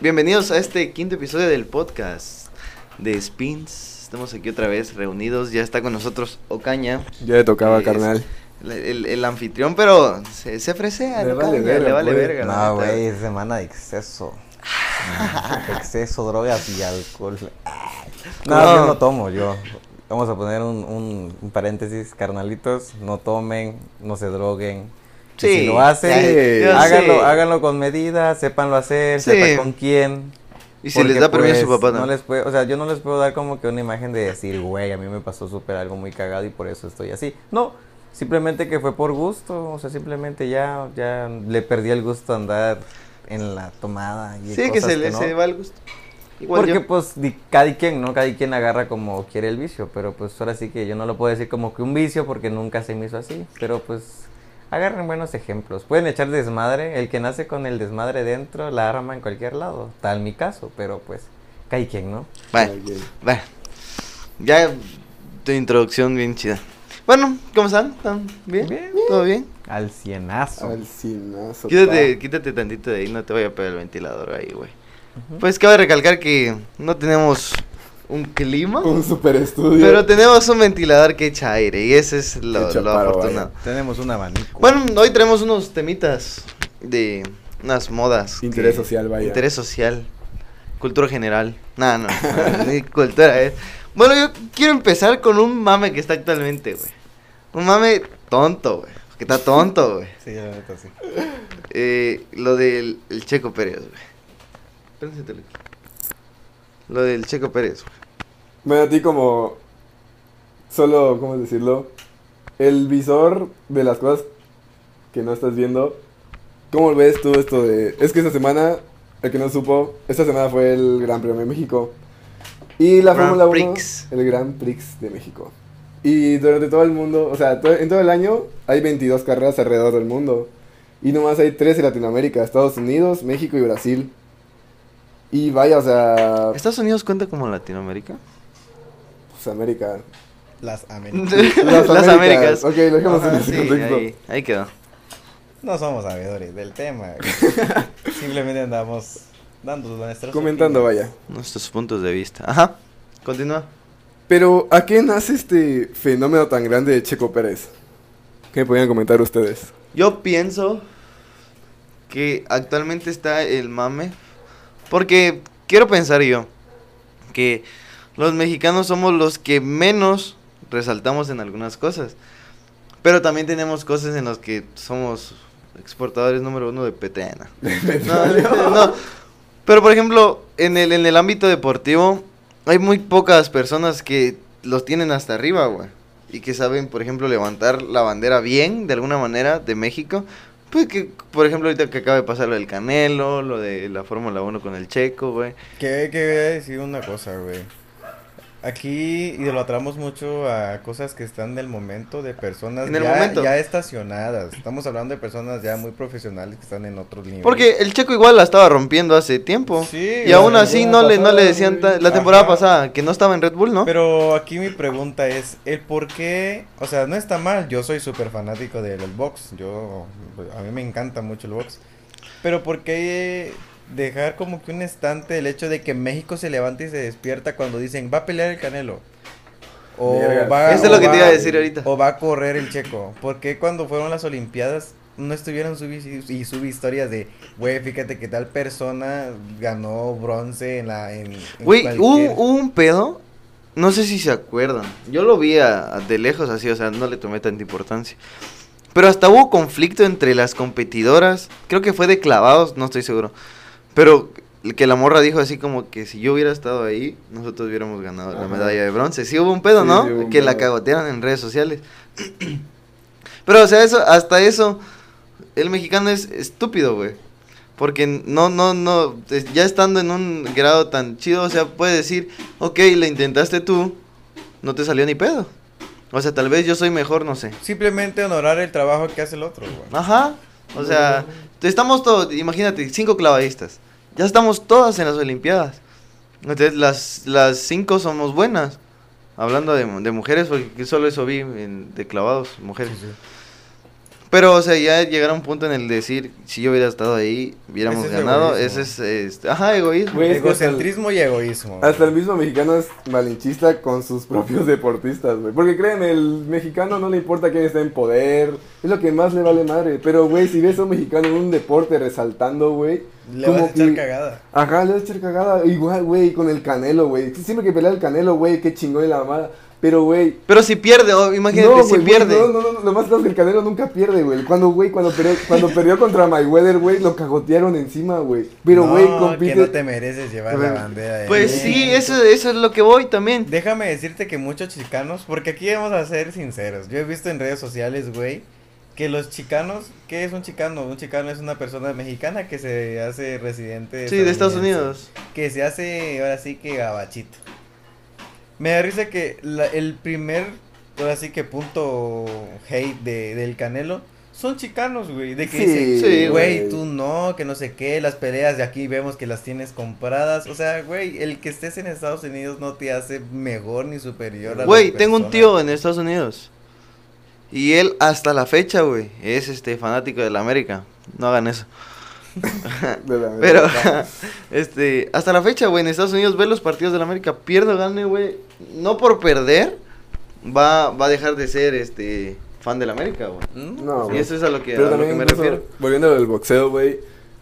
Bienvenidos a este quinto episodio del podcast de Spins. Estamos aquí otra vez reunidos. Ya está con nosotros Ocaña. Ya le tocaba, carnal. El, el- el anfitrión, pero se, se fresea. Le vale verga, le vale pues. verga. No, güey, es semana de exceso. exceso, drogas y alcohol. No, No. yo no tomo, yo. Vamos a poner un, un, un paréntesis, carnalitos, no tomen, no se droguen. Sí, si lo hacen, sí, háganlo, háganlo con medida, sépanlo hacer, Sí. sepan con quién. Y si les da permiso a su pues, papá, no ¿no? les puede, o sea, yo no les puedo dar como que una imagen de decir, güey, a mí me pasó súper algo muy cagado y por eso estoy así. No, simplemente que fue por gusto, o sea, simplemente ya, ya le perdí el gusto a andar en la tomada y Sí, que cosas se le no. se va el gusto. Igual Porque yo. pues cada quien, ¿no? Cada quien agarra como quiere el vicio, pero pues ahora sí que yo no lo puedo decir como que un vicio porque nunca se me hizo así, pero pues agarren buenos ejemplos. Pueden echar desmadre, el que nace con el desmadre dentro la arma en cualquier lado, tal mi caso, pero pues cada quien, ¿no? Vale, vale. Ya tu introducción bien chida. Bueno, ¿cómo están? ¿Están bien? Bien, ¿Todo bien? Al cienazo. Al cienazo. Quítate, pa. quítate tantito de ahí, no te vaya a pegar el ventilador ahí, güey. Pues cabe recalcar que no tenemos un clima, Un super estudio. pero tenemos un ventilador que echa aire y ese es lo, Echa lo paro, afortunado. Tenemos un abanico. Bueno, hoy tenemos unos temitas de unas modas. Interés que- social, vaya. Interés social, cultura general. No, no, no, ni cultura, eh. Bueno, yo quiero empezar con un mame que está actualmente, güey. Un mame tonto, güey. Que está tonto, güey. Sí, la neta sí. Eh, lo del el Checo Pérez, güey. Lo del Checo Pérez, güey. Bueno, a ti como... Solo, ¿cómo decirlo? El visor de las cosas que no estás viendo. ¿Cómo ves tú esto de...? Es que esta semana, el que no supo, esta semana fue el Gran Premio de México. Y la Fórmula 1, Prix. el Gran Prix de México. Y durante todo el mundo, o sea, to- en todo el año hay 22 carreras alrededor del mundo. Y nomás hay 3 en Latinoamérica, Estados Unidos, México y Brasil. Y vaya, o sea, ¿Estados Unidos cuenta como Latinoamérica? Pues América. Las Américas. Las, Las Américas. Américas. Ok, lo dejamos en ese sí, contexto. ahí, ahí quedó. No somos sabedores del tema. Simplemente andamos dando nuestras Comentando, opiniones. vaya. Nuestros puntos de vista. Ajá. Continúa. Pero, ¿a qué nace este fenómeno tan grande de Checo Pérez? ¿Qué me podrían comentar ustedes? Yo pienso que actualmente está el mame. Porque quiero pensar yo que los mexicanos somos los que menos resaltamos en algunas cosas. Pero también tenemos cosas en las que somos exportadores número uno de petrena. No, no. Pero por ejemplo, en el, en el ámbito deportivo, hay muy pocas personas que los tienen hasta arriba, güey. Y que saben, por ejemplo, levantar la bandera bien, de alguna manera, de México. Pues que, por ejemplo, ahorita que acaba de pasar lo del Canelo, lo de la Fórmula 1 con el Checo, güey. Que, que voy a decir una cosa, güey. Aquí idolatramos mucho a cosas que están del momento de personas En el ya, momento. ya estacionadas. Estamos hablando de personas ya muy profesionales que están en otro nivel. Porque el Checo igual la estaba rompiendo hace tiempo. Sí, Y aún así no le, no le decían, la temporada pasada, que no estaba en Red Bull, ¿no? Pero aquí mi pregunta es, el por qué, o sea, no está mal, yo soy súper fanático del box, yo, a mí me encanta mucho el box, pero ¿por qué dejar como que un estante el hecho de que México se levante y se despierta cuando dicen, va a pelear el Canelo? O va, Eso es o lo que te va- iba a decir ahorita. O va a correr el checo. ¿Por qué cuando fueron las Olimpiadas no estuvieron subi y subí historias de, güey, fíjate que tal persona ganó bronce en la... En, en Güey, hubo, cualquier-" hubo un pedo, no sé si se acuerdan. Yo lo vi a- a de lejos así, o sea, no le tomé tanta importancia. Pero hasta hubo conflicto entre las competidoras. Creo que fue de clavados, no estoy seguro. Pero que la morra dijo así como que si yo hubiera estado ahí, nosotros hubiéramos ganado la medalla de bronce. Sí hubo un pedo, Sí, ¿no? sí hubo un que la cagotearon en redes sociales. Pero, o sea, eso, hasta eso, el mexicano es estúpido, güey. Porque no, no, no, ya estando en un grado tan chido, o sea, puede decir, ok, lo intentaste tú, no te salió ni pedo. O sea, tal vez yo soy mejor, no sé. Simplemente honorar el trabajo que hace el otro, güey. Ajá. O sea, estamos todos, imagínate, cinco clavadistas. Ya estamos todas en las Olimpiadas. Entonces, las, las cinco somos buenas. Hablando de, mujeres, porque solo eso vi en- de clavados, mujeres. Pero, o sea, ya llegar a un punto en el decir, si yo hubiera estado ahí, hubiéramos Ese es ganado, egoísmo. ese es, este, ajá, egoísmo. Güey, es el- Egocentrismo y egoísmo. Hasta el mismo mexicano es malinchista con sus propios deportistas, güey. Porque créeme, el mexicano no le importa quién está en poder. Es lo que más le vale madre. Pero, güey, si ves a un mexicano en un deporte resaltando, güey. Le como vas a echar que- cagada. Ajá, le vas a echar cagada. Igual, güey, con el canelo, güey. Siempre que pelea el canelo, güey, qué chingón y la mamada. Pero, güey. Pero si pierde, oh, imagínate, no, si güey, pierde. No, no, no, lo más claro es que el Canelo nunca pierde, güey. Cuando, güey, cuando perdió, cuando perdió contra Mayweather, güey, lo cagotearon encima, güey. Pero, No, güey, que compite. no te mereces llevar la Güey. bandera de Pues sí, eso, eso es lo que voy también. Déjame decirte que muchos chicanos, porque aquí vamos a ser sinceros, yo he visto en redes sociales, güey, que los chicanos, ¿qué es un chicano? Un chicano es una persona mexicana que se hace residente Sí, de Estados Unidos. Que se hace, ahora sí que gabachito. Me da risa que la- el primer, ahora sí que punto hate de, del Canelo, son chicanos, güey, de que Sí, dicen, güey, tú no, que no sé qué, las peleas de aquí vemos que las tienes compradas, o sea, güey, el que estés en Estados Unidos no te hace mejor ni superior a Güey, tengo un tío en Estados Unidos. Y él hasta la fecha, güey, es este fanático de la América. No hagan eso. De la- Pero, este, hasta la fecha, güey, en Estados Unidos ve los partidos de la América, pierde o gane, güey. No por perder, va, va a dejar de ser, este, fan de la América, güey. ¿Mm? No, Y eso es a lo que, a lo que me refiero. volviendo al boxeo, güey.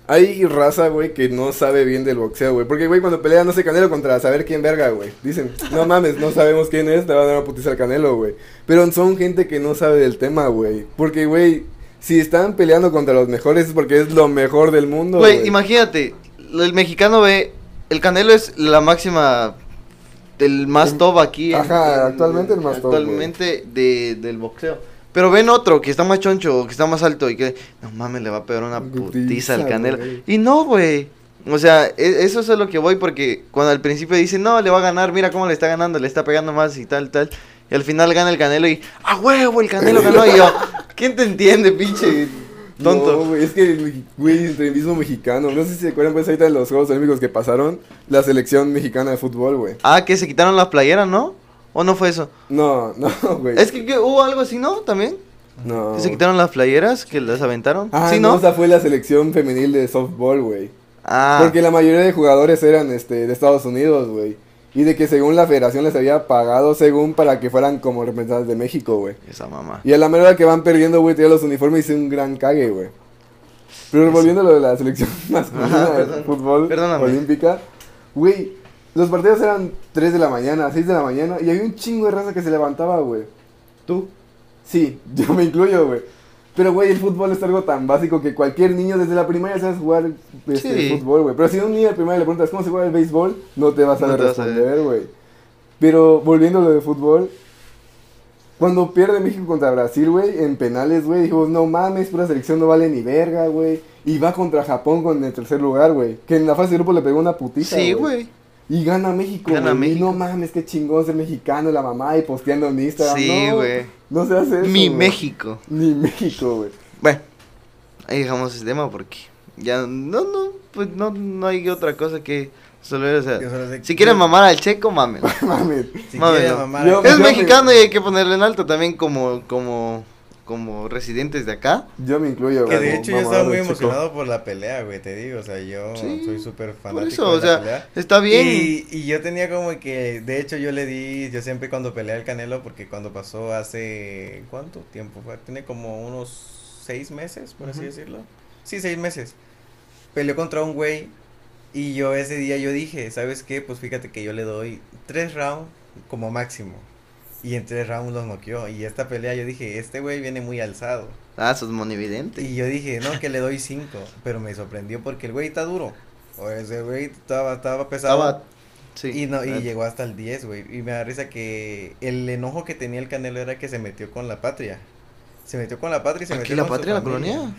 Hay raza, güey, que no sabe bien del boxeo, güey. Porque, güey, cuando pelea, no sé, Canelo contra saber quién verga, güey. Dicen, no mames, no sabemos quién es, le van a dar una putiza al Canelo, güey. Pero son gente que no sabe del tema, güey. Porque, güey, si están peleando contra los mejores es porque es lo mejor del mundo, Güey, imagínate, el mexicano ve, el Canelo es la máxima, el más top aquí. Ajá, en- actualmente el más top, Actualmente de, del boxeo. Pero ven otro que está más choncho, que está más alto y que, no mames, le va a pegar una Putiza, al Canelo. Y no, güey. O sea, e- eso es a lo que voy porque cuando al principio dicen, no, le va a ganar, mira cómo le está ganando, le está pegando más y tal, tal. Y al final gana el Canelo y, ¡ah, huevo! El Canelo ganó. Y yo, ¿quién te entiende, pinche tonto? No, güey, es que, güey, el mismo mexicano. No sé si se acuerdan, pues, ahorita de los Juegos Olímpicos que pasaron. La selección mexicana de fútbol, güey. Ah, que se quitaron la playera, ¿no? ¿O no fue eso? No, no, güey. Es que, que hubo algo así, ¿no? También. No. Que se quitaron las playeras, que las aventaron. Ah, ¿Sí, no, no? esa fue la selección femenil de softball, güey. Ah, Porque la mayoría de jugadores eran este de Estados Unidos, güey. Y de que según la federación les había pagado según para que fueran como representantes de México, güey. esa mamá. Y a la mera que van perdiendo, güey, traía los uniformes y hice un gran cague, güey. Pero volviendo a lo de la selección masculina Ajá, de fútbol Perdóname. olímpica, güey, los partidos eran 3 de la mañana, 6 de la mañana, y había un chingo de raza que se levantaba, güey. ¿Tú? Sí, yo me incluyo, güey. Pero, güey, el fútbol es algo tan básico que cualquier niño desde la primaria sabe jugar este, Sí. fútbol, güey. Pero si a un niño de primaria le preguntas cómo se juega el béisbol, no te vas a No responder, güey. Pero volviendo a lo de fútbol, cuando pierde México contra Brasil, güey, en penales, güey, dijimos, no mames, pura selección no vale ni verga, güey. Y va contra Japón con el tercer lugar, güey. Que en la fase de grupo le pegó una putiza, Sí, güey. Y gana México, Gana güey. Y México. no mames, qué chingón ser mexicano, la mamá, y posteando en Instagram. Sí, güey. No se hace eso, Mi güey. México. Ni México, güey. Bueno, ahí dejamos ese tema porque ya no, no, pues no, no hay otra cosa que resolver. O sea, Yo solo sé- si quieren mamar al checo, mamen. Mames. Si Mame, quieres no. mamar Yo- acá- Es me- mexicano y hay que ponerle en alto también como, como, como residentes de acá. Yo me incluyo, Que de hecho yo estaba muy chico. emocionado por la pelea, güey, te digo, o sea, yo Sí, soy súper Por fanático eso, de o la sea, pelea. está bien. Y, y yo tenía como que, de hecho yo le di, yo siempre cuando peleé al Canelo, porque cuando pasó hace, ¿cuánto tiempo fue? Tiene como unos seis meses, por así decirlo. Sí, seis meses. Peleó contra un güey y yo ese día yo dije, ¿sabes qué? Pues fíjate que yo le doy tres rounds como máximo. Y en tres rounds los noqueó. Y esta pelea yo dije, este güey viene muy alzado. Ah, sos monividente. Y yo dije, no, que le doy cinco. Pero me sorprendió porque el güey está duro. O ese güey estaba, estaba pesado. Estaba, sí. Y, no, y llegó hasta el 10, güey. Y me da risa que el enojo que tenía el Canelo era que se metió con la patria. Se metió con la patria y se ¿Aquí metió la con patria, la familia. colonia?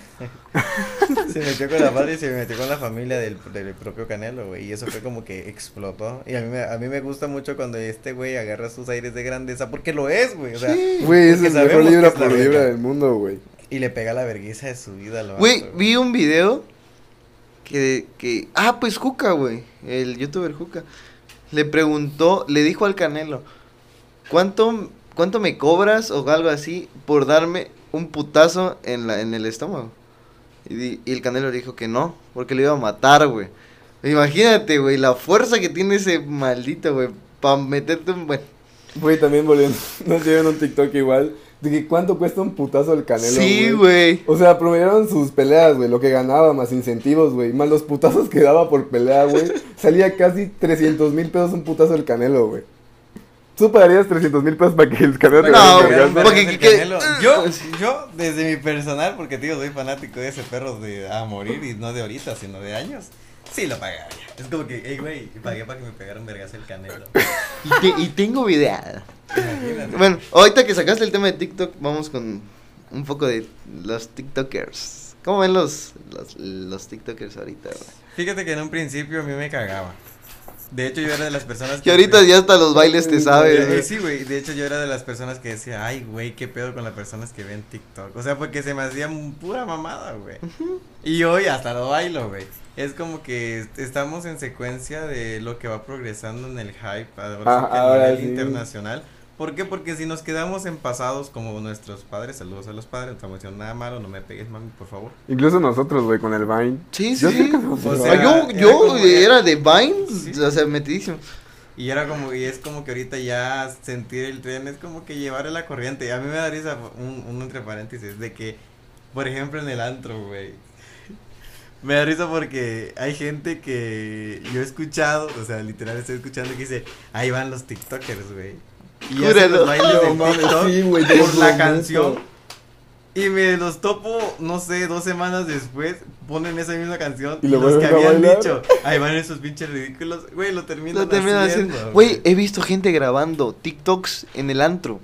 Se metió con la patria y se metió con la familia del, del propio Canelo, güey. Y eso fue como que explotó. Y a mí, me, a mí me gusta mucho cuando este güey agarra sus aires de grandeza, porque lo es, güey. O sea, Sí. Güey, es el mejor libra por libra del mundo, güey. y le pega la vergüenza de su vida. Lo Güey, vi un video que, que... Ah, pues Juca, güey. El youtuber Juca. Le preguntó, le dijo al Canelo, ¿cuánto, ¿cuánto me cobras o algo así por darme un putazo en, la, en el estómago. Y, y el Canelo dijo que no, porque le iba a matar, güey. Imagínate, güey, la fuerza que tiene ese maldito, güey, para meterte un... Bueno, Güey, también volviendo, nos dieron un TikTok igual, de que cuánto cuesta un putazo el canelo, sí, güey. O sea, promediaron sus peleas, güey, lo que ganaba, más incentivos, güey, más los putazos que daba por pelea, güey. Salía casi 300 mil pesos un putazo del canelo, güey. ¿Tú pagarías 300 mil pesos para que el canelo te No, güey, vergazo? porque- Vergas que- del Canelo. Yo, yo, desde mi personal, porque tío, soy fanático de ese perro de a morir y no de ahorita, sino de años. Sí lo pagaría. Es como que, hey, güey, pagué para que me pegaran vergas el canelo. Y, te- y tengo video. Imagínate. Bueno, ahorita que sacaste el tema de TikTok, vamos con un poco de los TikTokers. ¿Cómo ven los, los, los TikTokers ahorita, güey? Fíjate que en un principio a mí me cagaba. De hecho, yo era de las personas Que ahorita ya hasta los bailes te sabes, Eh, güey. Sí, güey. De hecho, yo era de las personas que decía, ay, güey, qué pedo con las personas que ven TikTok. O sea, porque se me hacía pura mamada, güey. Y hoy hasta lo bailo, güey. Es como que est- estamos en secuencia de lo que va progresando en el hype ahora Ah, sí que a ahora nivel sí. internacional. ¿Por qué? Porque si nos quedamos en pasados como nuestros padres, saludos a los padres, no estamos diciendo nada malo, no me pegues, mami, por favor. Incluso nosotros, güey, con el Vine. Sí, sí, Yo sí. O sea, yo, era yo era de Vine, Sí. o sea, metidísimo. Y era como, y es como que ahorita ya sentir el tren es como que llevar la corriente. A mí me da risa un, un entre paréntesis de que, por ejemplo, en el antro, güey. Me da risa porque hay gente que yo he escuchado, o sea, literal estoy escuchando que dice, ahí van los TikTokers, güey. Y hacen los bailes de No mames, TikTok sí, güey, te por la canción. Y me los topo, no sé, dos semanas después, ponen esa misma canción Y y, lo los que habían bailar. dicho, ahí van esos pinches ridículos, güey, lo terminan, Lo terminan haciendo, haciendo. Güey, he visto gente grabando TikToks en el antro.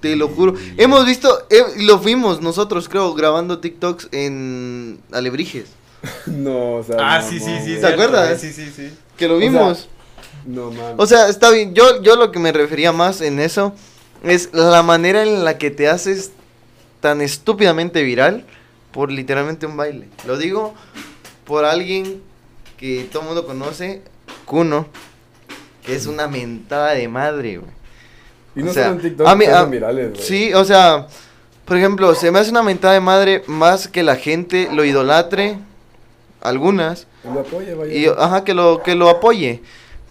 Te lo juro. Hemos visto, eh, lo vimos nosotros, creo, grabando TikToks en Alebrijes. No, o sea. Ah, no, sí, sí, no, sí. ¿Te cierto, acuerdas? Sí, sí, sí. Que lo O sea, vimos. No, mames. O sea, está bien. Yo, yo lo que me refería más en eso es la manera en la que te haces tan estúpidamente viral por literalmente un baile. Lo digo por alguien que todo el mundo conoce, Kuno, que es una mentada de madre, güey. y no o sea, solo en TikTok, a mí- a- virales, güey. Sí, o sea, por ejemplo, se me hace una mentada de madre más que la gente lo idolatre, algunas, lo vaya. y ajá, que lo, que lo apoye.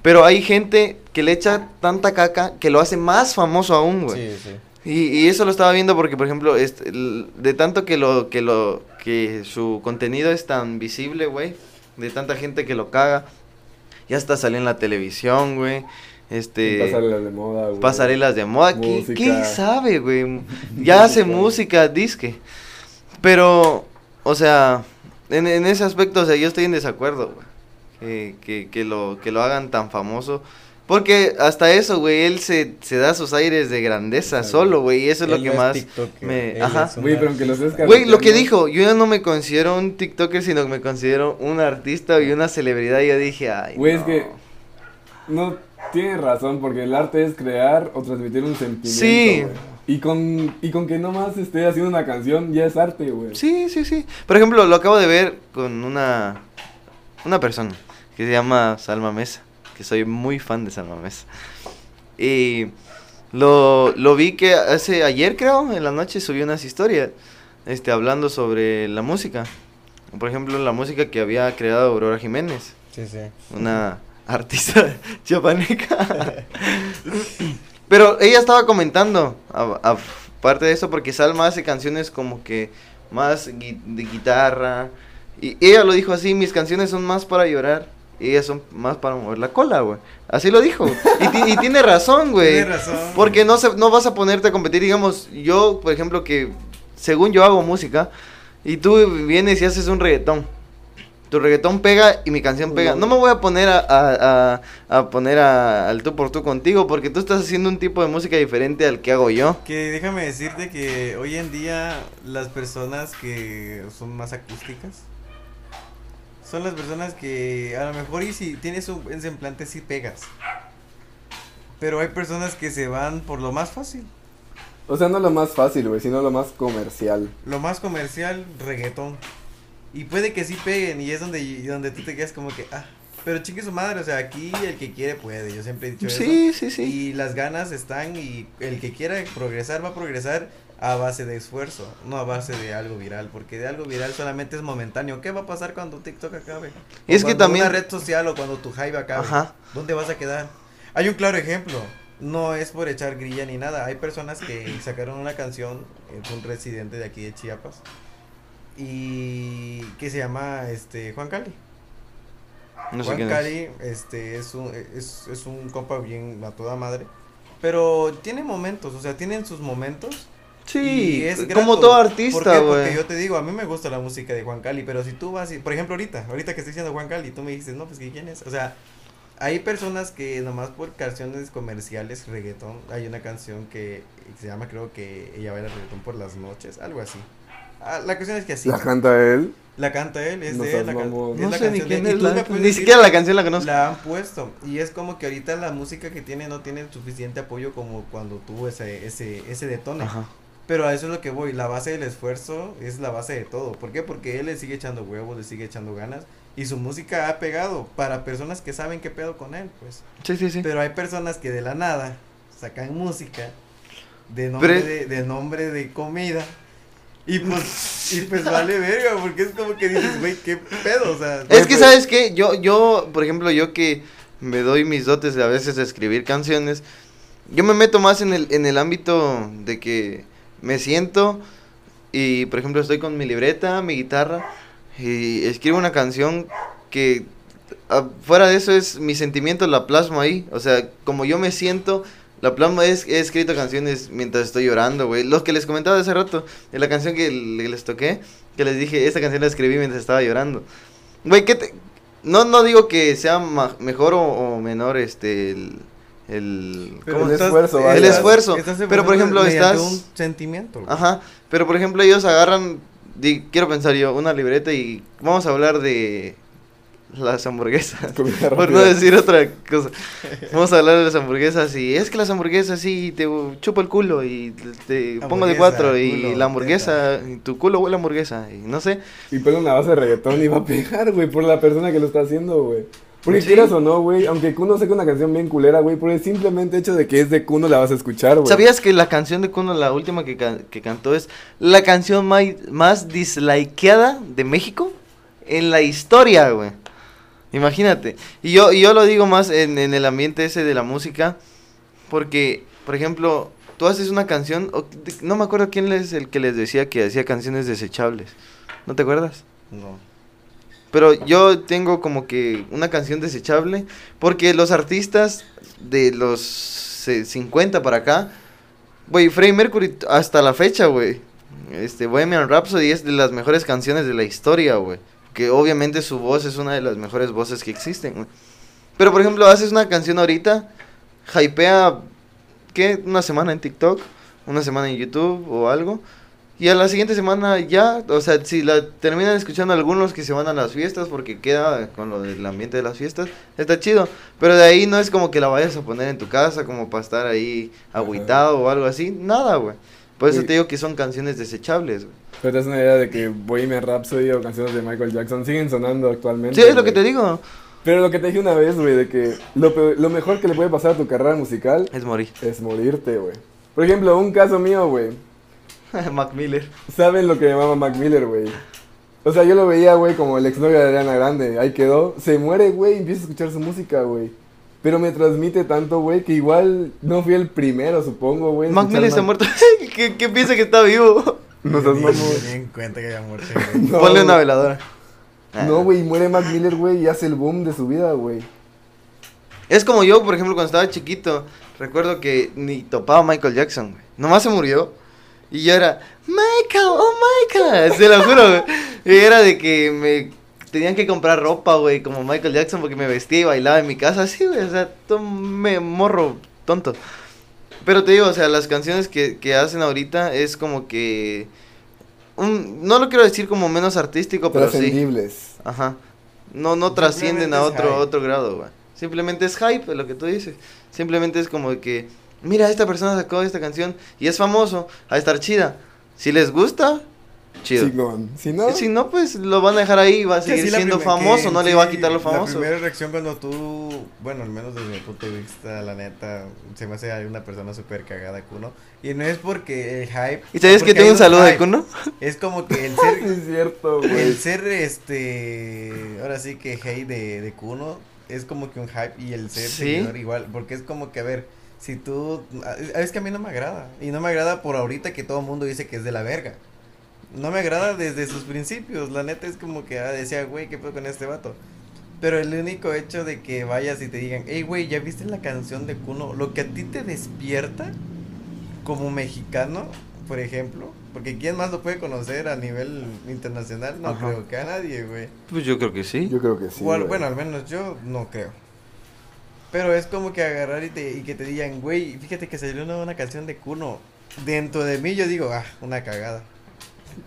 Pero hay gente que le echa tanta caca que lo hace más famoso aún, güey. Sí, sí. Y, y eso lo estaba viendo porque, por ejemplo, este, de tanto que lo, que lo, que su contenido es tan visible, güey, de tanta gente que lo caga, ya hasta salió en la televisión, güey, este, Pasarelas de moda, güey. pasarelas de moda, ¿qué, Música. qué sabe, güey? Ya hace música, disque, pero, o sea, en, en ese aspecto, o sea, yo estoy en desacuerdo, güey, que, que, que lo, que lo hagan tan famoso. Porque hasta eso, güey, él se, se da sus aires de grandeza Claro. solo, güey, y eso es lo que no más TikToker, me... Ajá. Güey, pero aunque lo estés Güey, lo que dijo, yo ya no me considero un TikToker, sino que me considero un artista y una celebridad. Y yo dije, ay, Güey, es que no tienes razón, porque el arte es crear o transmitir un sentimiento. Sí. Y con, y con que nomás esté haciendo una canción, ya es arte, güey. Sí, sí, sí. Por ejemplo, lo acabo de ver con una, una persona que se llama Salma Mesa, que soy muy fan de Salma Mesa. Y lo, lo vi que hace ayer, creo, en la noche subió unas historias este, hablando sobre la música. Por ejemplo, la música que había creado Aurora Jiménez. Sí, sí. una artista chapaneca. Pero ella estaba comentando, aparte de eso, porque Salma hace canciones como que más gui- de guitarra. Y ella lo dijo así, mis canciones son más para llorar. Y ellas son más para mover la cola, güey. Así lo dijo. Y, ti- y tiene razón, güey. Tiene razón. Porque no, se, no vas a ponerte a competir, digamos, yo, por ejemplo, que según yo hago música, y tú vienes y haces un reggaetón. Tu reggaetón pega y mi canción pega. No me voy a poner a, a, a- a poner a- al tú por tú contigo, porque tú estás haciendo un tipo de música diferente al que hago yo. Que déjame decirte que hoy en día las personas que son más acústicas son las personas que a lo mejor y si tienes un buen semblante sí pegas. Pero hay personas que se van por lo más fácil. O sea, no lo más fácil, güey, sino lo más comercial. Lo más comercial, reggaetón. Y puede que sí peguen y es donde, y donde tú te quedas como que, ah, pero chingue su madre, o sea, aquí el que quiere puede, yo siempre he dicho eso. Sí, sí, sí. Y las ganas están y el que quiera progresar va a progresar a base de esfuerzo, no a base de algo viral, porque de algo viral solamente es momentáneo. ¿Qué va a pasar cuando TikTok acabe? Y O es que también- una red social o cuando tu hype acabe. Ajá. ¿Dónde vas a quedar? Hay un claro ejemplo. No es por echar grilla ni nada. Hay personas que sacaron una canción, es un residente de aquí de Chiapas, y que se llama este Juan Cali. No sé Juan es. Cali este, es, un, es, es un compa bien a toda madre. Pero tiene momentos, o sea, tienen sus momentos. Sí, y es como grato. todo ¿Por artista, qué? Porque güey. yo te digo, a mí me gusta la música de Juan Cali, pero si tú vas y, por ejemplo, ahorita, ahorita que estoy diciendo Juan Cali, tú me dices, no, pues, ¿que ¿quién es? O sea, hay personas que nomás por canciones comerciales, reggaetón, hay una canción que se llama, creo que ella baila reggaetón por las noches, algo así. Ah, la cuestión es que así. La canta él. La canta él, es No de él, la, can- es No la sé ni canción de- quién y es tú la- Ni decir siquiera la canción la conozco. La han puesto. Y es como que ahorita la música que tiene no tiene suficiente apoyo como cuando tuvo ese, ese, ese detone. Ajá. Pero a eso es lo que voy. La base del esfuerzo es la base de todo. ¿Por qué? Porque él le sigue echando huevos, le sigue echando ganas. Y su música ha pegado para personas que saben qué pedo con él, pues. Sí, sí, sí. Pero hay personas que de la nada sacan música de nombre, Pero- de, de nombre de comida. Y pues, y pues vale verga, porque es como que dices, güey, qué pedo, o sea. Es que, pero- ¿sabes qué? Yo, yo, por ejemplo, yo que me doy mis dotes de a veces de escribir canciones, yo me meto más en el, en el ámbito de que me siento y, por ejemplo, estoy con mi libreta, mi guitarra y escribo una canción que ah, fuera de eso es mi sentimiento, la plasmo ahí. O sea, como yo me siento, la plasmo es, he escrito canciones mientras estoy llorando, güey. Los que les comentaba hace rato, en la canción que le- les toqué, que les dije, esta canción la escribí mientras estaba llorando. Güey, ¿qué te...? No, no digo que sea mejor o, menor este. El el estás- esfuerzo, estás- vaya. El esfuerzo. Pero, por ejemplo, estás- un sentimiento. güey. Ajá, pero por ejemplo ellos agarran, di- quiero pensar yo, una libreta y vamos a hablar de las hamburguesas. Por no decir otra cosa. Vamos a hablar de las hamburguesas y es que las hamburguesas sí te chupo el culo y te pongo de cuatro y culo, la hamburguesa, y tu culo huele a hamburguesa y no sé. Y pone una base de reggaetón y va a pegar, güey, por la persona que lo está haciendo, güey. Porque Sí. quieras o no, güey, aunque Kuno saque una canción bien culera, güey, por el simplemente hecho de que es de Kuno la vas a escuchar, güey. ¿Sabías que la canción de Kuno, la última que, can- que cantó, es la canción más dislikeada de México en la historia, güey? Imagínate. Y yo, y yo lo digo más en, en el ambiente ese de la música, porque, por ejemplo, tú haces una canción, o- no me acuerdo quién es el que les decía que hacía canciones desechables. ¿No te acuerdas? No. Pero yo tengo como que una canción desechable porque los artistas de los eh, 50 para acá, güey, Freddie Mercury hasta la fecha, güey. Este Bohemian Rhapsody es de las mejores canciones de la historia, güey. Que obviamente su voz es una de las mejores voces que existen, güey. Pero por ejemplo, haces una canción ahorita, hypea ¿qué? Una semana en TikTok, una semana en YouTube o algo. Y a la siguiente semana ya, o sea, si la terminan escuchando algunos que se van a las fiestas porque queda con lo del ambiente de las fiestas, está chido. Pero de ahí no es como que la vayas a poner en tu casa como para estar ahí agüitado o algo así, nada, güey. Por eso te digo que son canciones desechables, güey. Pero te das una idea de que Bohemian Rhapsody o canciones de Michael Jackson siguen sonando actualmente. Sí, es lo que te digo. Pero lo que te dije una vez, güey, de que lo, peor- lo mejor que le puede pasar a tu carrera musical Es morir. es morirte, güey. Por ejemplo, un caso mío, güey. Mac Miller. ¿Saben lo que llamaba Mac Miller, güey? O sea, yo lo veía, güey, como el exnovio de Adriana Grande. Ahí quedó. Se muere, güey, y empiezo a escuchar su música, güey. Pero me transmite tanto, güey, que igual no fui el primero, supongo, güey. Mac Miller está muerto. ¿Qué, qué piensa que está vivo? No seas mamón. en cuenta que haya muerto, güey. No, Ponle una veladora. No, güey, muere Mac Miller, güey, y hace el boom de su vida, güey. Es como yo, por ejemplo, cuando estaba chiquito, recuerdo que ni topaba a Michael Jackson, güey. Nomás se murió. Y yo era, Michael, oh Michael, se lo juro, güey. Y era de que me tenían que comprar ropa, güey, como Michael Jackson, porque me vestía y bailaba en mi casa, así, güey, o sea, todo me morro tonto. Pero te digo, o sea, las canciones que, que hacen ahorita es como que... Un, no lo quiero decir como menos artístico, pero sí. Trascendibles. Ajá. No, no trascienden a otro, otro grado, güey. Simplemente es hype, lo que tú dices. Simplemente es como que, mira, esta persona sacó esta canción y es famoso, a estar chida. Si les gusta, chido. Si no, Si no, pues lo van a dejar ahí y va a seguir sí, la siendo famoso, que no le va a quitar lo La famoso. primera reacción cuando tú, bueno, al menos desde mi punto de vista, la neta, se me hace una persona súper cagada, Kuno. Y no es porque el hype. ¿Y sabes que tengo un saludo de Kuno? Es como que el sí ser, es cierto, güey. el ser, este, ahora sí que hate de, de Kuno es como que un hype y el ser Sí. seguidor igual, porque es como que, a ver, si tú, es que a mí no me agrada, y no me agrada por ahorita que todo el mundo dice que es de la verga. No me agrada desde sus principios, la neta es como que ah, decía, güey, ¿qué pedo con este vato? Pero el único hecho de que vayas y te digan, hey, güey, ¿ya viste la canción de Kuno? Lo que a ti te despierta como mexicano, por ejemplo, porque ¿quién más lo puede conocer a nivel internacional? No Ajá. creo que a nadie, güey. Pues yo creo que sí. Yo creo que sí. O al- güey. bueno, al menos yo no creo. Pero es como que agarrar y, te, y que te digan, güey, fíjate que salió una, una canción de Kuno. Dentro de mí yo digo, ah, una cagada.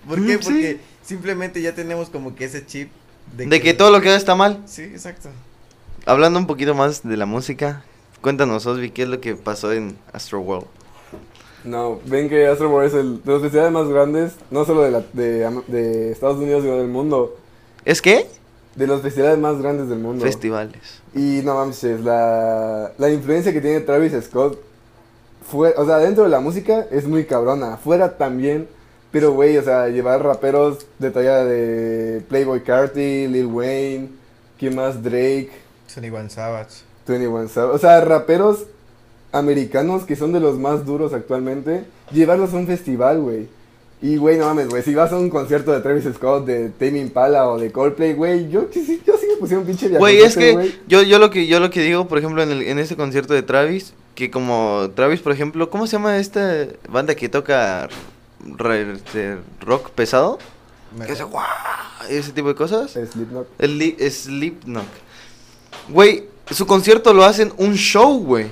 ¿Por qué? Mm, sí. Porque simplemente ya tenemos como que ese chip De que todo lo que haga está mal. Sí, exacto. Hablando un poquito más de la música, cuéntanos, Osby, ¿qué es lo que pasó en Astro World? No, ven que Astro Boy es el de los festivales más grandes, no solo de, la, de, de Estados Unidos, sino del mundo. ¿Es qué? De los festivales más grandes del mundo. Festivales. Y no mames, la, la influencia que tiene Travis Scott, fue, o sea, dentro de la música es muy cabrona, fuera también, pero güey, o sea, llevar raperos de talla de Playboy Carti, Lil Wayne, ¿quién más? Drake, Sonny One Savage. 21 Savage, o sea, raperos americanos que son de los más duros actualmente, llevarlos a un festival, güey. Y, güey, no mames, güey, si vas a un concierto de Travis Scott, de Tame Impala o de Coldplay, güey, yo, sí- sí- yo sí me pusieron un pinche Güey, es que güey. yo, yo lo que yo lo que digo, por ejemplo, en, el, en este concierto de Travis, que como Travis, por ejemplo, ¿cómo se llama esta banda que toca re- este, rock pesado? Que hace guau, ese tipo de cosas. Slipknot. El li- Slipknot. Güey, su concierto lo hacen un show, güey.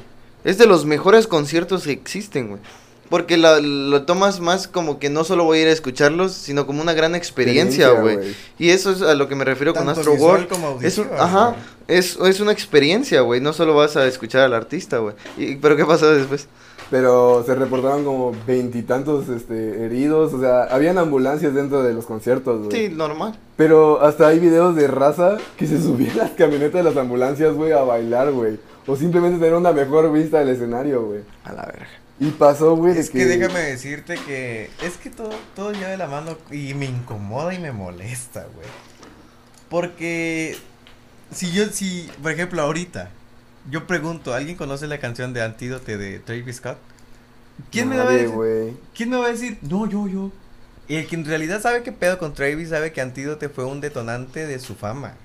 Es de los mejores conciertos que existen, güey. Porque la- lo tomas más como que no solo voy a ir a escucharlos, sino como una gran experiencia, güey. Y eso es a lo que me refiero con Astro World. como Es ajá, es, es una experiencia, güey. No solo vas a escuchar al artista, güey. Y- ¿Pero qué pasó después? Pero se reportaron como veintitantos este, heridos, o sea, habían ambulancias dentro de los conciertos, güey. Sí, normal. Pero hasta hay videos de raza que se subían las camionetas de las ambulancias, güey, a bailar, güey. O simplemente tener una mejor vista del escenario, güey. A la verga. Y pasó, güey, de Es que déjame decirte que es que todo, todo lleva de la mano y me incomoda y me molesta, güey. Porque si yo, si, por ejemplo, ahorita, yo pregunto, ¿alguien conoce la canción de Antídote de Travis Scott? ¿Quién me va a decir? güey. ¿Quién me va a decir? No, yo, yo. Y el que en realidad sabe qué pedo con Travis sabe que Antídote fue un detonante de su fama.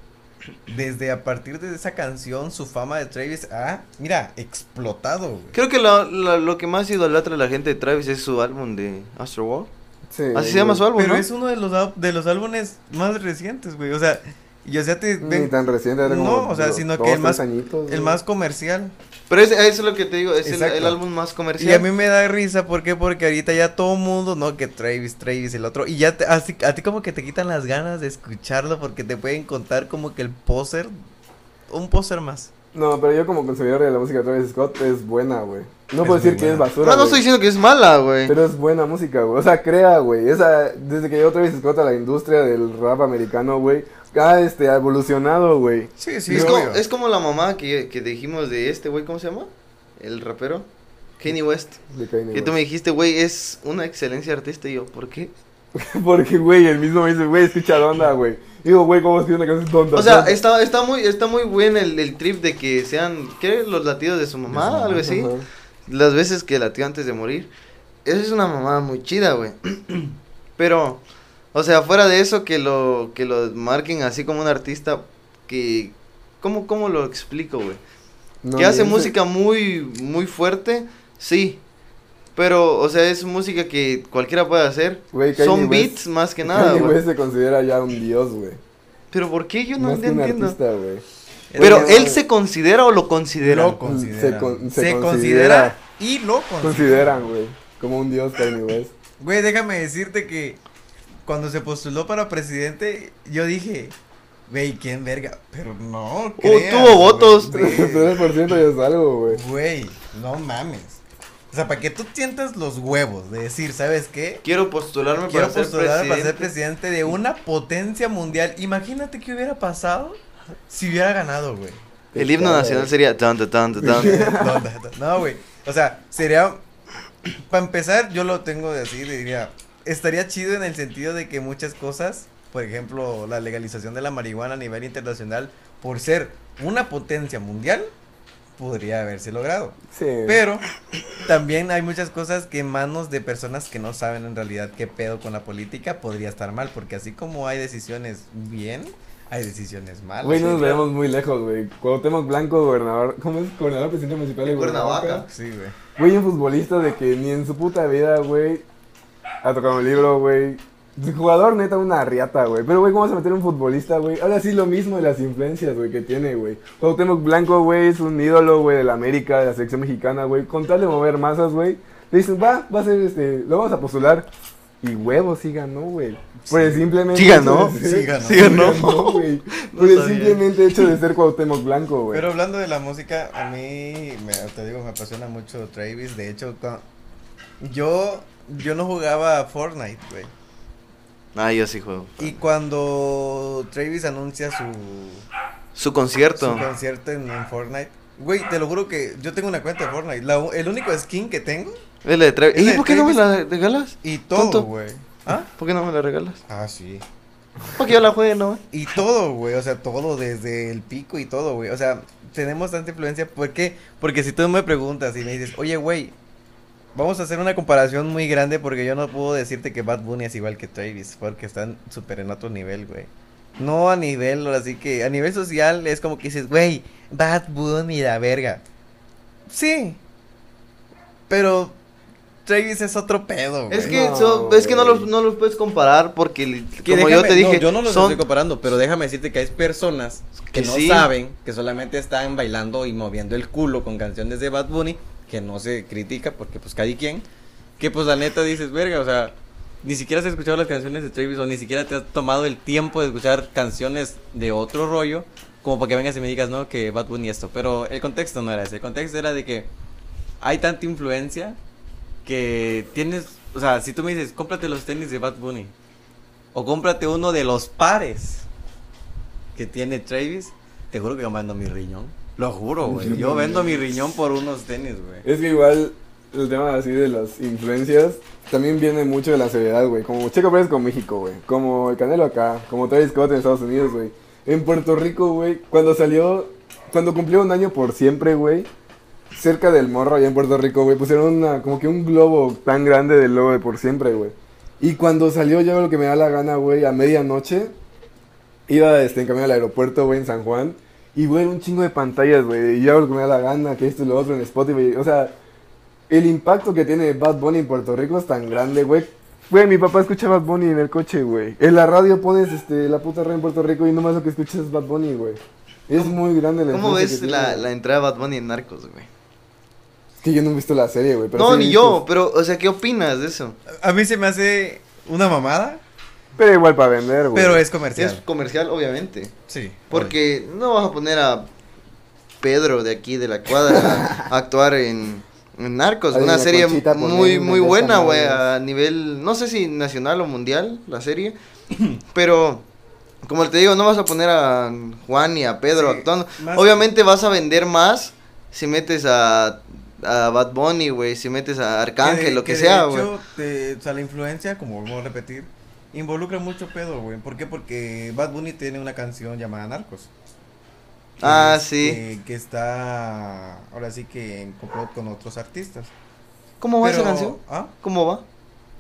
Desde a partir de esa canción, su fama de Travis ha, mira, explotado, güey. Creo que lo, lo, lo que más idolatra a la gente de Travis es su álbum de Astro World. Sí, Así se llama su álbum, Pero ¿no? es uno de los, de los álbumes más recientes, güey. O sea, y o sea, te Ni ven tan reciente, era como No, o sea, sino que el tres más- añitos, el güey. más comercial. Pero es- eso es lo que te digo, es el, álbum más comercial. Y a mí me da risa, ¿por qué? Porque ahorita ya todo mundo, no, que Travis, Travis, el otro. Y ya te- así, a ti como que te quitan las ganas de escucharlo porque te pueden contar como que el poser, un poser más. No, pero yo como consumidor de la música de Travis Scott es buena, güey. No Es puedo decir que es basura, No, no estoy diciendo que es mala, güey. Pero es buena música, güey. O sea, crea, güey. Esa, desde que llegó Travis Scott a la industria del rap americano, güey, ha este, ha evolucionado, güey. Sí, sí, es, como, es como la mamá que, que dijimos de este güey, ¿cómo se llama? El rapero. Kanye West. De Kanye Que tú West. me dijiste, güey, es una excelencia artista. Y yo, ¿por qué? Porque, güey, el mismo me dice, güey, escucha onda, güey. Digo, güey, ¿cómo escribe una canción tonta? O sea, está, está muy está muy buen el, el trip de que sean, ¿qué? Los latidos de su mamá, mamá, algo así. Ajá. Las veces que latió antes de morir. Esa es una mamá muy chida, güey. Pero, o sea, fuera de eso, que lo, que lo marquen así como un artista que... ¿Cómo, cómo lo explico, güey? No, que hace música muy, muy fuerte, sí. Pero, o sea, es música que cualquiera puede hacer. Son West- beats más que nada, Kanye güey. West se considera ya un dios, güey. Pero ¿por qué yo no Más que un entiendo? artista, güey. Pero él se considera o lo considera. Lo considera. Se con- se, se considera, considera. y lo considera. Consideran, güey. Como un dios Kanye West. Güey, déjame decirte que cuando se postuló para presidente, yo dije, güey, ¿quién verga? Pero no, Oh, tuvo votos. güey. 3% ya es algo, güey. Güey, no mames. O sea, para que tú sientas los huevos de decir, ¿sabes qué? Quiero postularme Quiero para, ser postular para ser presidente. presidente de una potencia mundial. Imagínate qué hubiera pasado si hubiera ganado, güey. El himno nacional sería tan tan tan tan. No, no, no, güey. O sea, sería. Para empezar, yo lo tengo de así, diría. Estaría chido en el sentido de que muchas cosas, por ejemplo, la legalización de la marihuana a nivel internacional, por ser una potencia mundial, podría haberse logrado. Sí. Pero también hay muchas cosas que en manos de personas que no saben en realidad qué pedo con la política podría estar mal, porque así como hay decisiones bien, hay decisiones malas. Güey, nos veamos muy lejos, güey. Cuauhtémoc Blanco, gobernador. ¿Cómo es? Gobernador presidente municipal de. Cuernavaca. Sí, güey. Güey, un futbolista de que ni en su puta vida, güey, ha tocado un libro, güey. Jugador, neta, una riata, güey. Pero, güey, ¿cómo vas a meter un futbolista, güey? Ahora sí lo mismo de las influencias, güey, que tiene, güey. Cuauhtémoc Blanco, güey, es un ídolo, güey, de la América, de la selección mexicana, güey. Con tal de mover masas, güey. Le dicen, va, va a ser este, lo vamos a postular. Y huevos, sí ganó, güey. Por el simplemente Sí ganó. ser- Sí ganó. Sí ganó. güey. No Por el sabía. simplemente hecho de ser Cuauhtémoc Blanco, güey. Pero hablando de la música, a mí, me, te digo, me apasiona mucho Travis. De hecho, yo, yo no jugaba Fortnite, güey. Ah, yo sí juego. Y cuando Travis anuncia su, Su concierto. su concierto en, en Fortnite, güey, te lo juro que yo tengo una cuenta de Fortnite. La el único skin que tengo Es la de Travis. ¿Y por qué no me la regalas? y todo, güey. ¿Ah? ¿Por qué no me la regalas? Ah, sí. Porque yo la juegue, ¿no? Y todo, güey, o sea, todo desde el pico y todo, güey. O sea, tenemos tanta influencia. ¿Por qué? Porque si tú me preguntas y me dices, oye, güey, vamos a hacer una comparación muy grande porque yo no puedo decirte que Bad Bunny es igual que Travis, porque están súper en otro nivel, güey. No a nivel, así que a nivel social es como que dices, güey, Bad Bunny la verga. Sí. Pero Travis es otro pedo, güey. Es que, No, so- es que no, los, no los puedes comparar porque, Que como yo te dije, no, yo no los son... estoy comparando, pero déjame decirte que hay personas que, Que no sí. saben, que solamente están bailando y moviendo el culo con canciones de Bad Bunny, que no se critica porque pues cada quien, que pues la neta dices, verga, o sea, ni siquiera has escuchado las canciones de Travis o ni siquiera te has tomado el tiempo de escuchar canciones de otro rollo, como para que vengas y me digas, no, que Bad Bunny esto, pero el contexto no era ese, el contexto era de que hay tanta influencia que tienes, o sea, si tú me dices, cómprate los tenis de Bad Bunny, o cómprate uno de los pares que tiene Travis, te juro que yo mando mi riñón. Lo juro, güey. Yo vendo mi riñón por unos tenis, güey. Es que igual el tema así de las influencias también viene mucho de la seriedad, güey. Como Checo Pérez con México, güey. Como el Canelo acá. Como Travis Scott en Estados Unidos, güey. En Puerto Rico, güey. Cuando salió, cuando cumplió un año por siempre, güey. Cerca del morro allá en Puerto Rico, güey. Pusieron una, como que un globo tan grande del logo de por siempre, güey. Y cuando salió yo lo que me da la gana, güey, a medianoche. Iba este, en camino al aeropuerto, güey, en San Juan. Y, güey, un chingo de pantallas, güey. Y yo hago lo que me da la gana, que esto y lo otro en Spotify. O sea, el impacto que tiene Bad Bunny en Puerto Rico es tan grande, güey. Güey, mi papá escucha Bad Bunny en el coche, güey. En la radio pones este, la puta radio en Puerto Rico y nomás lo que escuchas es Bad Bunny, güey. Es muy grande la ¿Cómo ves que la, tiene. la entrada de Bad Bunny en Narcos, güey? Es que yo no he visto la serie, güey. pero No, sí ni visto- yo, pero, o sea, ¿qué opinas de eso? A mí se me hace una mamada, Pero igual para vender, güey. pero es comercial. Es comercial, obviamente. Sí. Porque no vas a poner a Pedro de aquí de la cuadra a actuar en, en Narcos, una serie muy muy buena, güey, a nivel, no sé si nacional o mundial, la serie, pero como te digo, no vas a poner a Juan ni a Pedro Sí, actuando. Obviamente vas a vender más si metes a, a Bad Bunny, güey, si metes a Arcángel, de- lo que, sea, güey. o sea, la influencia, como vuelvo a repetir, involucra mucho pedo, güey. ¿Por qué? Porque Bad Bunny tiene una canción llamada Narcos. que Ah, es- sí. Que, que está, ahora sí que en complot con otros artistas. ¿Cómo va esa canción? ¿Ah? ¿Cómo va?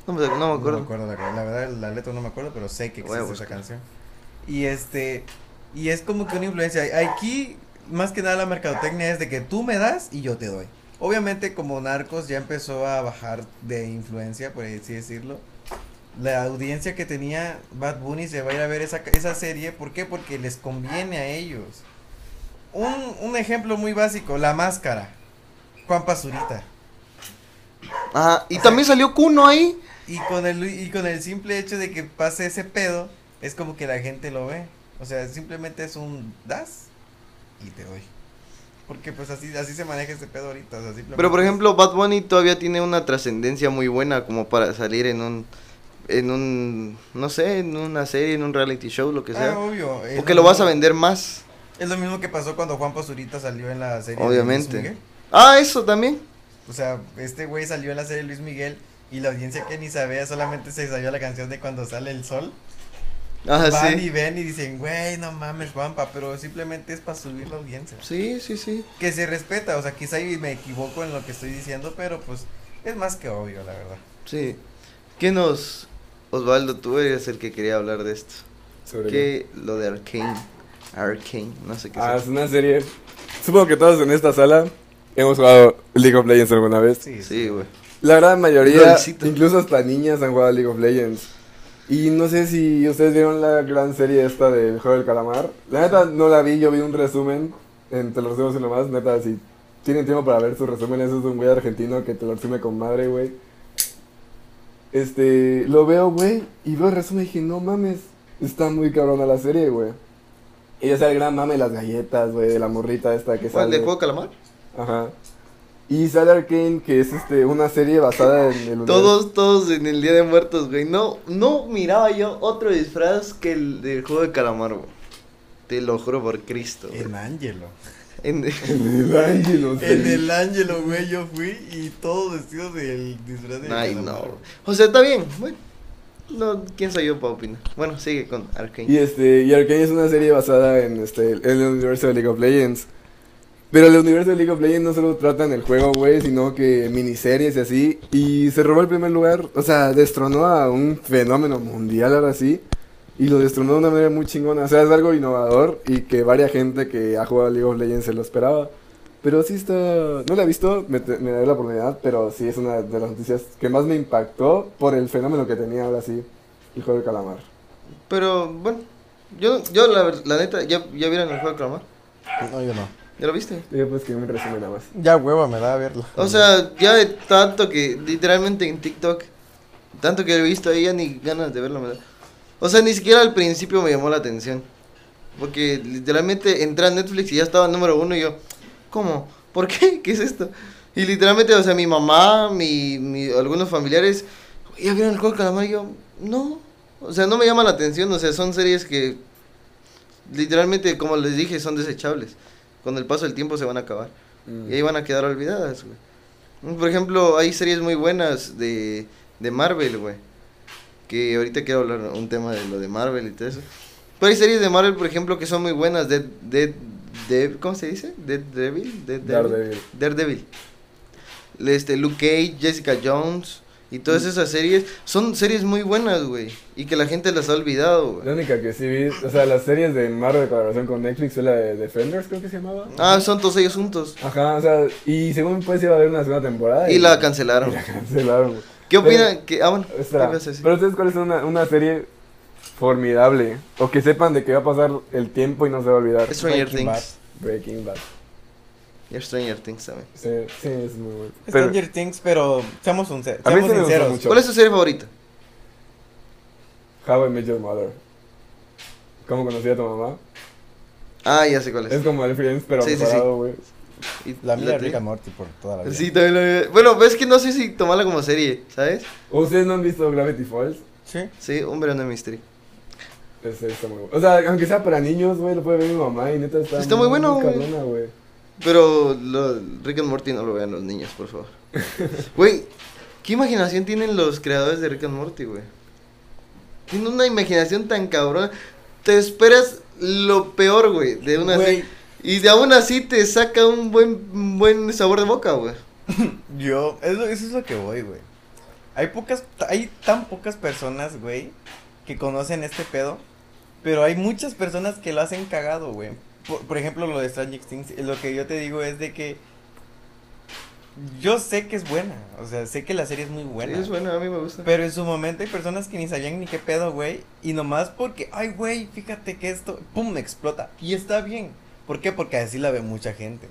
No me, no me No acuerdo. me acuerdo la, la verdad, la letra no me acuerdo, pero sé que existe esa canción. Y este, y es como que una influencia. Aquí, más que nada, la mercadotecnia es de que tú me das y yo te doy. Obviamente, como Narcos ya empezó a bajar de influencia, por así decirlo. La audiencia que tenía Bad Bunny se va a ir a ver esa, esa serie. ¿Por qué? Porque les conviene a ellos. Un, un ejemplo muy básico, La Máscara. Juan Pazurita. Ajá, y O sea- también salió Kuno ahí. Y con el y con el simple hecho de que pase ese pedo, es como que la gente lo ve. O sea, simplemente es un das y te doy. Porque pues así, así se maneja este pedo ahorita. o sea, Pero por ejemplo, Bad Bunny todavía tiene una trascendencia muy buena como para salir en un en un no sé, en una serie, en un reality show, lo que Ah, sea. obvio. es Porque lo vas a vender más, Es lo mismo que pasó cuando Juan Pazurita salió en la serie de obviamente. Luis Miguel. Ah, eso también. O sea, este güey salió en la serie de Luis Miguel y la audiencia que ni sabía solamente se sabía la canción de cuando sale el sol. Ah, Van y ven y dicen, güey, no mames, Juanpa, pero simplemente es para subir la audiencia. Sí, sí, sí. Que se respeta, o sea, quizá me equivoco en lo que estoy diciendo, pero pues es más que obvio, la verdad. Sí. ¿Qué nos Osvaldo, tú eres el que quería hablar de esto? Sobre ¿Qué lo de Arcane? Arcane, no sé qué Ah, sea. es una serie. Supongo que todos en esta sala hemos jugado League of Legends alguna vez. Sí, Sí, güey. La gran mayoría, Lolcito. incluso hasta niñas han jugado League of Legends. Y no sé si ustedes vieron la gran serie esta del juego del calamar. La neta no la vi, yo vi un resumen en Te lo resumo y lo más. Neta, si tienen tiempo para ver su resumen, eso es de un güey argentino que te lo resume con madre, güey. Este, lo veo, güey, y veo el resumen y dije, no mames, está muy cabrona la serie, güey. Y ya sea el gran mame de las galletas, güey, de la morrita esta que ¿Cuál sale. de juego calamar? Ajá. Y sale Arcane, que es este una serie basada en el universo. Todos, todos en el Día de Muertos, güey. No, no miraba yo otro disfraz que el del juego de calamar, güey. Te lo juro por Cristo. En Ángelo. En- El Ángelo, sí. En el Ángelo, güey, yo fui y todos vestidos del disfraz de Ay, no. O sea, está bien. Bueno, no, ¿quién soy yo para opinar? Bueno, sigue con Arkane. Y este, y Arcane es una serie basada en este en el universo de League of Legends. Pero el universo de League of Legends no solo trata en el juego, güey, sino que miniseries y así. Y se robó el primer lugar, o sea, destronó a un fenómeno mundial ahora sí. Y lo destronó de una manera muy chingona. O sea, es algo innovador y que varia gente que ha jugado League of Legends se lo esperaba. Pero sí está... No la he visto, me, te- me daré la oportunidad, pero sí es una de las noticias que más me impactó por el fenómeno que tenía ahora sí el juego de calamar. Pero, bueno, yo, yo la, la neta, ¿ya, ¿ya vieron el juego de calamar? No, yo no. ¿Ya lo viste? Yo pues que un resumen nada más. Ya hueva me da a verlo. O sea, ya de tanto que, literalmente en TikTok, tanto que he visto ahí, ya ni ganas de verlo me da. O sea, ni siquiera al principio me llamó la atención. Porque literalmente entré a Netflix y ya estaba número uno y yo, ¿cómo? ¿Por qué? ¿Qué es esto? Y literalmente, o sea, mi mamá, mi, mi algunos familiares, ¿ya vieron el juego de calamar? Y yo, no. O sea, no me llama la atención, o sea, son series que literalmente, como les dije, son desechables. Con el paso del tiempo se van a acabar. Y ahí van a quedar olvidadas, güey. Por ejemplo, hay series muy buenas de, de Marvel, güey. Que ahorita quiero hablar un tema de lo de Marvel y todo eso. Pero hay series de Marvel, por ejemplo, que son muy buenas. Dead, Dead, Dead- ¿Cómo se dice? Dead Devil. Dead Daredevil. Daredevil. Este, Luke Cage, Jessica Jones y todas esas series. Son series muy buenas, güey. Y que la gente las ha olvidado, La güey. única que sí vi, o sea, las series de Marvel de colaboración con Netflix fue la de Defenders, creo que se llamaba. Ah, son todos ellos juntos. Ajá, o sea, y según pues iba a haber una segunda temporada. Y la cancelaron. Y la cancelaron. güey. ¿Qué Pero- opinan? que, ah, bueno, ¿qué Espera, decir? pero ustedes cuál es una, una serie formidable o que sepan de que va a pasar el tiempo y no se va a olvidar. Stranger Breaking Bad. Things. Breaking Bad. Y Stranger Things también. Sí, sí, es muy bueno. Pero- Stranger Things, pero seamos, A mí seamos me sinceros. mucho. ¿Cuál es tu serie favorita? How I Met Your Mother. ¿Cómo conocí a tu mamá? Ah, ya sé cuál es. Es como el Friends, pero Sí, sí, sí. Y- La mía es? Rick and Morty por toda la vida. Sí, también la vi. Bueno, ves que no sé si tomarla como serie, ¿sabes? ¿O ¿Ustedes no han visto Gravity Falls? Sí. Sí, un verano de mystery. Ese está muy bueno. O sea, aunque sea para niños, güey, lo puede ver mi mamá y neta está, Está muy bueno, güey. cabrona, güey. Pero lo, Rick and Morty no lo vean los niños, por favor. Güey, ¿qué imaginación tienen los creadores de Rick and Morty, güey? Tienen una imaginación tan cabrón. Te esperas lo peor, güey, de una Güey. serie. Y de aún así te saca un buen, un buen sabor de boca, güey. Yo, es lo- eso es lo que voy, güey. Hay pocas, hay tan pocas personas, güey, que conocen este pedo, pero hay muchas personas que lo hacen cagado, güey. Por, por ejemplo, lo de Stranger Things, lo que yo te digo es de que yo sé que es buena, o sea, sé que la serie es muy buena. Sí, es buena, a mí me gusta. Pero en su momento hay personas que ni sabían ni qué pedo, güey. Y nomás porque, ay, güey, fíjate que esto, pum, me explota. Y está bien. ¿Por qué? Porque así la ve mucha gente.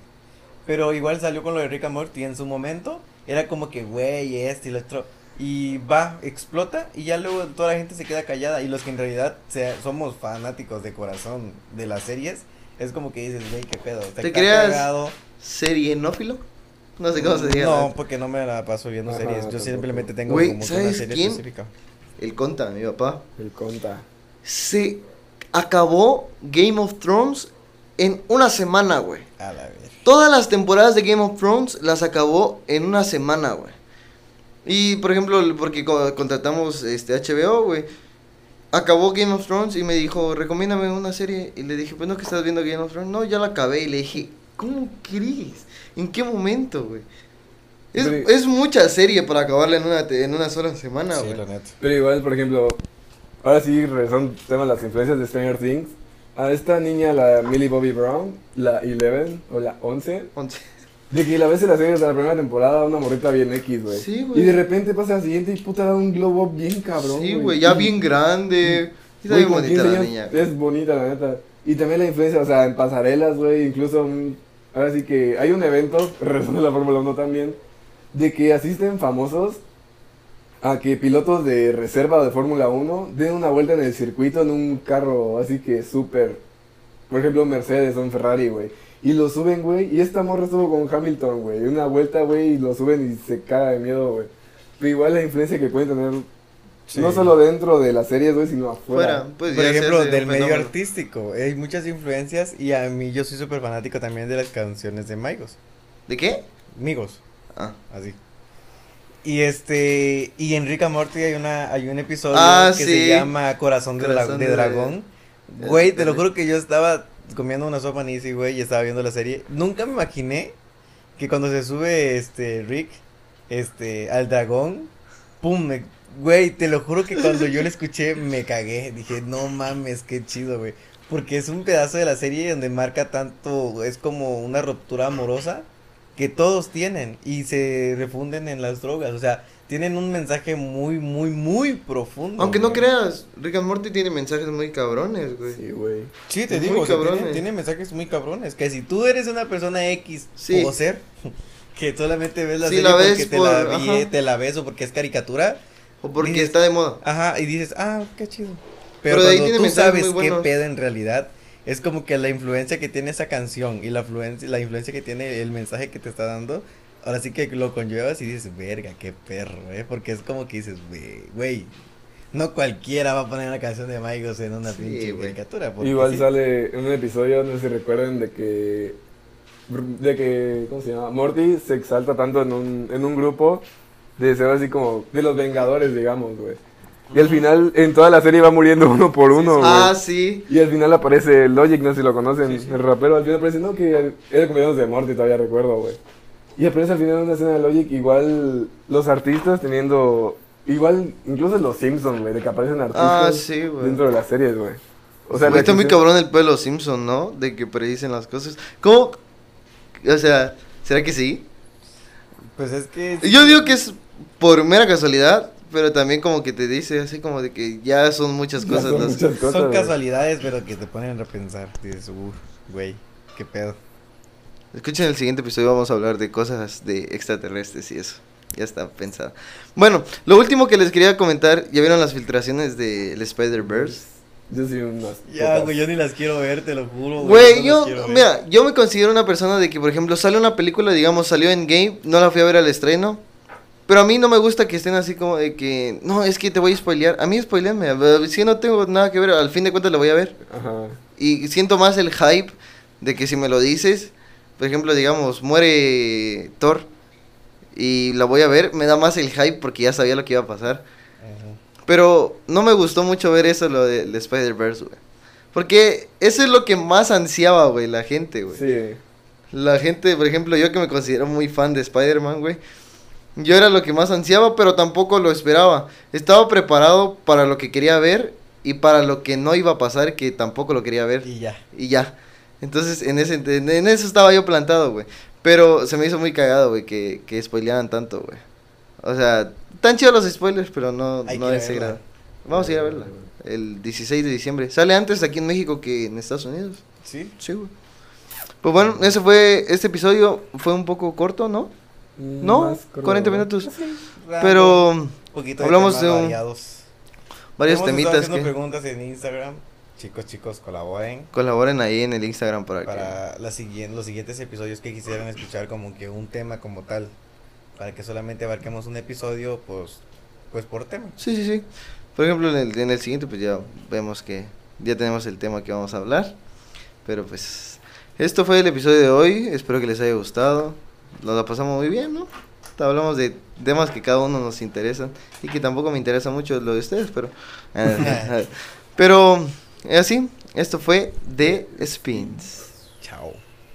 Pero igual salió con lo de Rick and Morty. En su momento era como que, güey, este y lo otro. y va, explota y ya luego toda la gente se queda callada y los que en realidad sea- somos fanáticos de corazón de las series, es como que dices, güey, qué pedo. ¿Te está creas cagado". serienófilo. No sé cómo se diga. No, porque no me la paso viendo Ajá, series. Yo tampoco. simplemente tengo como que una ¿sabes serie quién? específica. El conta, mi papá. El conta. Se acabó Game of Thrones en una semana, güey. A la ver. Todas las temporadas de Game of Thrones las acabó en una semana, güey. Y, por ejemplo, porque co- contratamos este HBO, güey. Acabó Game of Thrones y me dijo, recomiéndame una serie. Y le dije, pues no que estás viendo Game of Thrones. No, ya la acabé. Y le dije, ¿cómo crees? ¿En qué momento, güey? Es, Pero- es mucha serie para acabarla en una, en una sola semana, Sí, güey. la neta. Pero igual, por ejemplo, ahora sí regresando al tema de las influencias de Stranger Things. A esta niña, la Millie Bobby Brown, la 11 o la 11, Once. de que la ves en la serie de la primera temporada, una morrita bien X, güey. Sí, güey. Y de repente pasa la siguiente y puta da un glow up bien cabrón. Sí, güey, ya bien grande. Y está bien bonita 15 la niña. Es bonita, la neta. Y también la influencia, o sea, en pasarelas, güey, incluso, mm, ahora sí que hay un evento, regresando a la Fórmula 1 también, de que asisten famosos a que pilotos de reserva o de Fórmula 1 den una vuelta en el circuito en un carro así que súper, por ejemplo, un Mercedes o un Ferrari, güey. Y lo suben, güey, y esta morra estuvo con Hamilton, güey, una vuelta, güey, y lo suben y se caga de miedo, güey. Pero igual la influencia que pueden tener, Sí. no solo dentro de las series, güey, sino afuera. Fuera, pues Por ejemplo, del medio fenómeno. artístico, hay muchas influencias y a mí yo soy súper fanático también de las canciones de Migos. ¿De qué? Migos, Ah. así. Y este, y en Rick and Morty hay una, hay un episodio Ah, que sí. se llama Corazón, de, Corazón de de- Dragón. es- Güey, te lo es- juro que yo estaba comiendo una sopa Nisi, güey, y estaba viendo la serie. Nunca me imaginé que cuando se sube este Rick, este, al dragón, pum, me- güey, te lo juro que cuando yo lo escuché me cagué. Dije, no mames, qué chido, güey. Porque es un pedazo de la serie donde marca tanto, es como una ruptura amorosa que todos tienen y se refunden en las drogas. O sea, tienen un mensaje muy, muy, muy profundo. Aunque no güey. creas, Rick and Morty tiene mensajes muy cabrones, güey. Sí, güey. Sí, te digo, o sea, tiene, cabrones. tiene mensajes muy cabrones. Que si tú eres una persona X Sí. o ser, que solamente ves la Sí, serie la porque ves te, por- la vi- te la ves o porque es caricatura, O porque Dices- está de moda. ajá, y dices, ah, qué chido. Pero Pero, de ahí cuando tiene tú mensajes sabes muy qué pedo en realidad, es como que la influencia que tiene esa canción y la influencia, la influencia que tiene el mensaje que te está dando, ahora sí que lo conllevas y dices, verga, qué perro, eh, porque es como que dices, "Güey, no cualquiera va a poner una canción de Migos en una Sí, pinche güey. caricatura. Igual sí. sale en un episodio, no sé si recuerden, de que. De que. ¿Cómo se llama? Morty se exalta tanto en un, en un grupo de ser así como. De los Vengadores, digamos, güey. Y al final, en toda la serie va muriendo uno por uno, güey. Ah, sí. Y al final aparece Logic, no sé si lo conocen, Sí, sí. el rapero. Al final aparece, no, que era cumpleaños de Morty, todavía recuerdo, güey. Y aparece al final una escena de Logic, igual los artistas teniendo. Igual, incluso los Simpsons, güey, de que aparecen artistas Ah, sí, güey. dentro de las series, güey. O sea, está muy cabrón el pelo Simpson, ¿no? De que predicen las cosas. ¿Cómo? O sea, ¿será que sí? Pues es que... Yo digo que es por mera casualidad, pero también como que te dice así como de que ya son muchas cosas. son las- muchas cosas, Son güey. casualidades, pero que te ponen a repensar. Dices, uff, güey, qué pedo. Escuchen el siguiente episodio, vamos a hablar de cosas de extraterrestres y eso. Ya está pensado. Bueno, lo último que les quería comentar, ¿ya vieron las filtraciones del Spider-Verse? Yo sí unas Ya, güey, yo ni las quiero ver, te lo juro. Güey, no yo, ver. mira, yo me considero una persona de que, por ejemplo, sale una película, digamos, salió en Game, no la fui a ver al estreno, pero a mí no me gusta que estén así como de que, no, es que te voy a spoilear. A mí spoileame, si no tengo nada que ver, al fin de cuentas la voy a ver. Ajá. Y siento más el hype de que si me lo dices, por ejemplo, digamos, muere Thor y la voy a ver, me da más el hype porque ya sabía lo que iba a pasar. Ajá. Pero no me gustó mucho ver eso, lo del Spider-Verse, güey. Porque eso es lo que más ansiaba, güey, la gente, güey. Sí. La gente, por ejemplo, yo que me considero muy fan de Spider-Man, güey. Yo era lo que más ansiaba, pero tampoco lo esperaba. Estaba preparado para lo que quería ver y para lo que no iba a pasar, que tampoco lo quería ver. Y ya. Y ya. Entonces, en, ese, en eso estaba yo plantado, güey. Pero se me hizo muy cagado, güey, que, que spoilearan tanto, güey. O sea, tan chidos los spoilers, pero no, Hay no de ese grado. Vamos a ir a verla. El 16 de diciembre. Sale antes aquí en México que en Estados Unidos. ¿Sí? Sí, güey. Pues bueno, ese fue, este episodio fue un poco corto, ¿no? Mm, No, más corto, 40 ¿no? minutos. Pero poquito Hablamos temas de un- variados. Varios temitas haciendo que preguntas en Instagram. Chicos, chicos, colaboren colaboren ahí en el Instagram para, que... para la siguiente, los siguientes episodios que quisieran escuchar como que un tema como tal. Para que solamente abarquemos un episodio, pues, pues por tema. Sí, sí, sí. Por ejemplo, en el, en el siguiente pues ya vemos que ya tenemos el tema que vamos a hablar. Pero pues esto fue el episodio de hoy. Espero que les haya gustado. Nos la pasamos muy bien, ¿no? Hablamos de temas que cada uno nos interesan y que tampoco me interesa mucho lo de ustedes, pero... pero, así, esto fue The Spins.